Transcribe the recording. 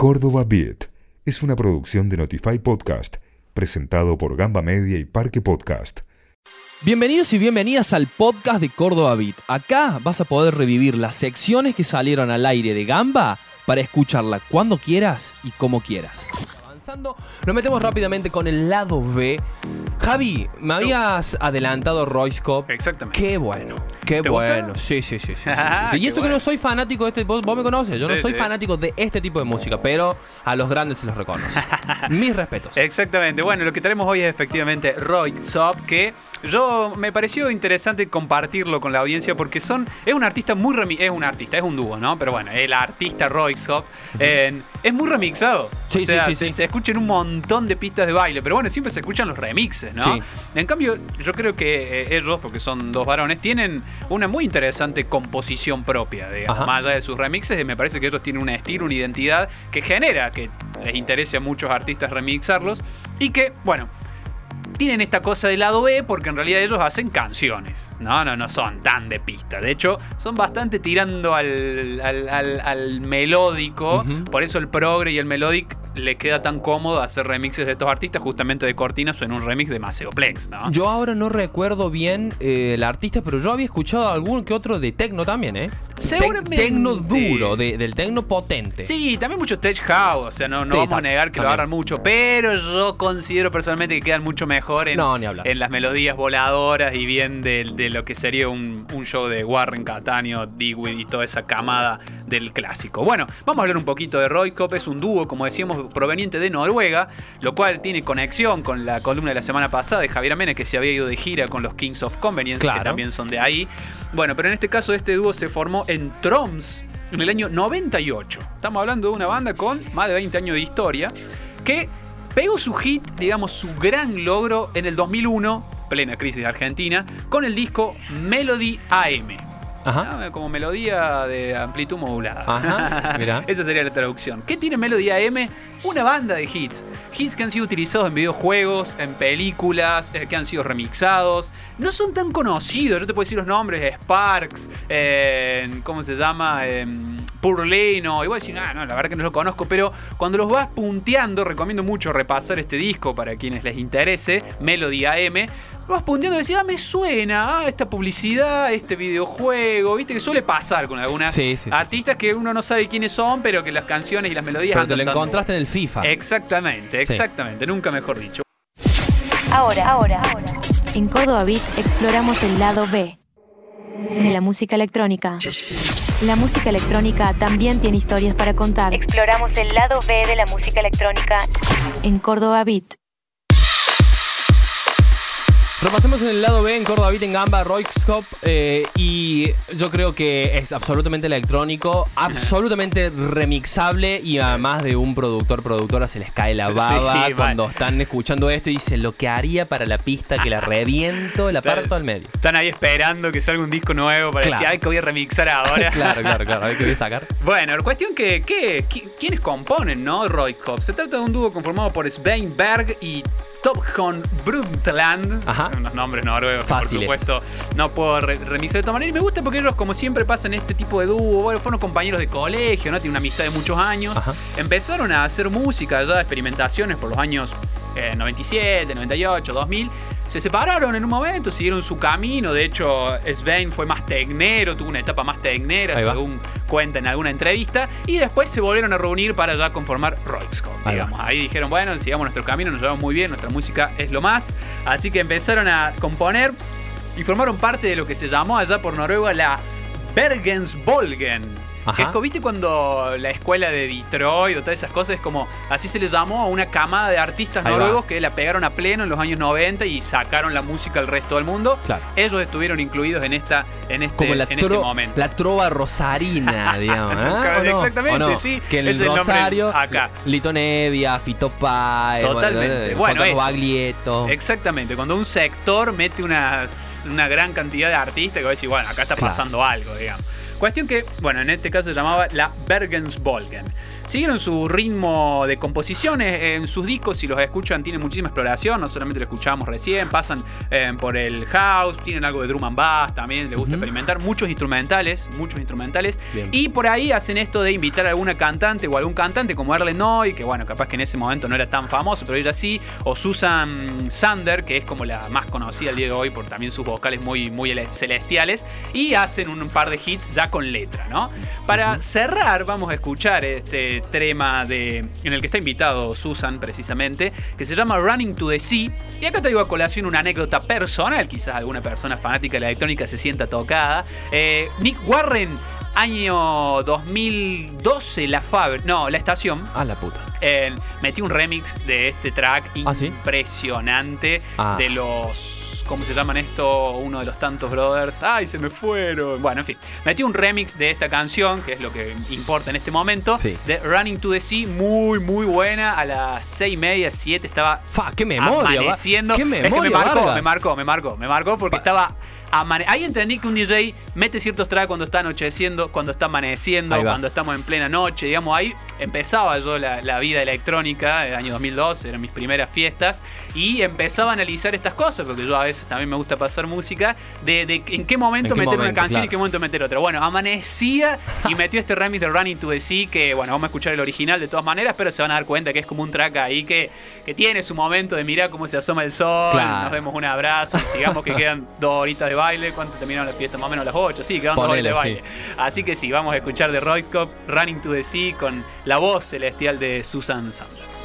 Córdoba Beat es una producción de Notify Podcast, presentado por Gamba Media y Parque Podcast. Bienvenidos y bienvenidas al podcast de Córdoba Beat. Acá vas a poder revivir las secciones que salieron al aire de Gamba para escucharla cuando quieras y como quieras. Avanzando, nos metemos rápidamente con el lado B. Javi, me habías adelantado Royce Cop. Exactamente. Qué bueno, qué ¿Te bueno. gusta? Sí, sí, sí. sí, sí, Ah, sí. Y eso que bueno. no soy fanático de este. Vos, vos me conoces, yo no soy fanático de este tipo de música, pero a los grandes se los reconozco. Mis respetos. Exactamente. Bueno, lo que tenemos hoy es efectivamente Roy Sop, que yo me pareció interesante compartirlo con la audiencia porque son es un artista muy remi es un artista, es un dúo, ¿no? Pero bueno, el artista Roy Sop eh, es muy remixado. Sí, o sea, sí, sí, se, se escuchan un montón de pistas de baile, pero bueno, siempre se escuchan los remixes, ¿no? Sí. En cambio, yo creo que eh, ellos, porque son dos varones, tienen una muy interesante composición propia, digamos, más allá de sus remixes, y me parece que ellos tienen un estilo, una identidad que genera que les interese a muchos artistas remixarlos y que, bueno, tienen esta cosa del lado B porque en realidad ellos hacen canciones. No, no, no son tan de pista. De hecho, son bastante tirando al, al- al- al melódico. Por eso el progre y el melodic le queda tan cómodo hacer remixes de estos artistas, justamente de Cortinas o en un remix de Maceoplex, ¿no? Yo ahora no recuerdo bien eh, el artista, pero yo había escuchado algún que otro de tecno también, ¿eh? Seguramente. tecno duro, de- del tecno potente. Sí, también mucho tech house, o sea, no, no Sí, vamos a negar que lo agarran mucho, pero yo considero personalmente que quedan mucho mejor en, No, ni hablar. en las melodías voladoras y bien de, de lo que sería un, un show de Warren, Catania, Dewey y toda esa camada del clásico. Bueno, vamos a hablar un poquito de Roy Cop, es un dúo, como decíamos, proveniente de Noruega, lo cual tiene conexión con la columna de la semana pasada de Javier Amena, que se había ido de gira con los Kings of Convenience, Claro. que también son de ahí. Bueno, pero en este caso este dúo se formó en Troms en el año 98. Estamos hablando de una banda con más de 20 años de historia que pegó su hit, digamos su gran logro en el 2001, plena crisis de Argentina, con el disco Melody AM. Ajá. Ah, Como melodía de amplitud modulada. Ajá, mirá. Esa sería la traducción. ¿Qué tiene Melody AM? Una banda de hits. Hits que han sido utilizados en videojuegos, en películas, eh, que han sido remixados. No son tan conocidos. Yo te puedo decir los nombres: Sparks, eh, ¿cómo se llama? Eh, Purleno. Igual decir, ah, no, la verdad que no lo conozco. Pero cuando los vas punteando, recomiendo mucho repasar este disco para quienes les interese: Melody AM vas punteando y decís, ah, me suena, ah, esta publicidad, este videojuego, viste que suele pasar con algunas Sí, sí, sí, artistas que uno no sabe quiénes son, pero que las canciones y las melodías Pero te andan lo encontraste en el FIFA. Exactamente, Sí. exactamente, nunca mejor dicho. Ahora, ahora, en Córdoba Beat exploramos el lado B de la música electrónica. La música electrónica también tiene historias para contar. Exploramos el lado B de la música electrónica en Córdoba Beat. Repasemos en el lado B en Córdoba Beat en Gamba, Roykscop eh, y yo creo que es absolutamente electrónico, absolutamente remixable y además de un productor, productora se les cae la baba cuando están escuchando esto y dicen lo que haría para la pista que la reviento, la parto al medio. Están ahí esperando que salga un disco nuevo para Claro. decir, ay, que voy a remixar ahora. claro, claro, claro, a ver qué voy a sacar. Bueno, cuestión que, que- qui- ¿quiénes componen, no? Roy. Se trata de un dúo conformado por Svein Berg y Topjon Brundtland. Ajá. Unos nombres noruegos, Fáciles. por supuesto, no puedo re- de todas maneras. Y me gusta porque ellos, como siempre pasa en este tipo de dúo, bueno, fueron compañeros de colegio, ¿no? Tienen una amistad de muchos años. Ajá. Empezaron a hacer música, ya experimentaciones por los años eh, 97, 98, 2000. Se separaron en un momento, siguieron su camino. De hecho, Svein fue más tecnero, tuvo una etapa más tecnera, según cuenta en alguna entrevista. Y después se volvieron a reunir para ya conformar va. digamos. Ahí dijeron, bueno, sigamos nuestro camino, nos llevamos muy bien, nuestra música es lo más. Así que empezaron a componer y formaron parte de lo que se llamó allá por Noruega la Bergensbolgen. Ajá. Es como, ¿viste cuando la escuela de Detroit o todas esas cosas es como, así se le llamó a una camada de artistas Ahí va. noruegos que la pegaron a pleno en los años 90 y sacaron la música al resto del mundo? Claro. Ellos estuvieron incluidos en esta en este, Como la, en este momento. la trova rosarina, digamos. ¿eh? Exactamente, ¿O no? sí, Que en el Rosario, acá. Lito Nevia, Fito Páez, Totalmente. bueno, Bueno. Baglietto. Exactamente, cuando un sector mete una, una gran cantidad de artistas que va a decir, bueno, acá está Claro. pasando algo, digamos. Cuestión que, bueno, en este caso se llamaba la Bergensbolgen. siguieron su ritmo de composiciones. En sus discos, si los escuchan, tienen muchísima exploración. No solamente lo escuchamos recién, pasan eh, por el house, tienen algo de drum and bass también, les gusta experimentar. Muchos instrumentales, muchos instrumentales. Bien. Y por ahí hacen esto de invitar a alguna cantante o algún cantante como Erle Noy, que bueno, capaz que en ese momento no era tan famoso, pero ella sí. O Susan Sander, que es como la más conocida el día de hoy por también sus vocales muy, muy ele- celestiales. Y hacen un par de hits ya con letra, ¿no? Para cerrar, vamos a escuchar este tema de, en el que está invitado Susan precisamente, que se llama Running to the Sea. Y acá traigo a colación una anécdota personal, quizás alguna persona fanática de la electrónica se sienta tocada. Eh, Nick Warren, año 2012, la Faber, no, la estación, A la puta. eh, metí un remix de este track ¿Ah, sí? impresionante Ah. de los. ¿Cómo se llaman esto? Uno de los tantos brothers. ¡Ay, se me fueron! Bueno, en fin. Metí un remix de esta canción, que es lo que importa en este momento. Sí. De Running to the Sea, muy, muy buena. A las seis y media, 7 estaba Fa, qué memoria. amaneciendo. Qué Es que memoria, me marcó, Vargas. me marcó, me marcó, me marcó porque estaba. Ahí entendí que un DJ mete ciertos tracks cuando está anocheciendo, cuando está amaneciendo, cuando estamos en plena noche. Digamos, ahí empezaba yo la, la vida electrónica, el año 2002, eran mis primeras fiestas. Y empezaba a analizar estas cosas, porque yo a veces también me gusta pasar música, de, de en qué momento ¿En qué meter momento? una canción y Claro. en qué momento meter otra. Bueno, amanecía y metió este remix de Running to the Sea, que bueno, vamos a escuchar el original de todas maneras, pero se van a dar cuenta que es como un track ahí que, que tiene su momento de mirar cómo se asoma el sol, Claro. nos demos un abrazo y sigamos que quedan dos horitas de baile. ¿Cuánto terminaron la fiesta? Más o menos a las 8, sí, quedan dos Ponele, horitas de baile. Así que sí, vamos a escuchar de Royce Running to the Sea con la voz celestial de Susan Sander.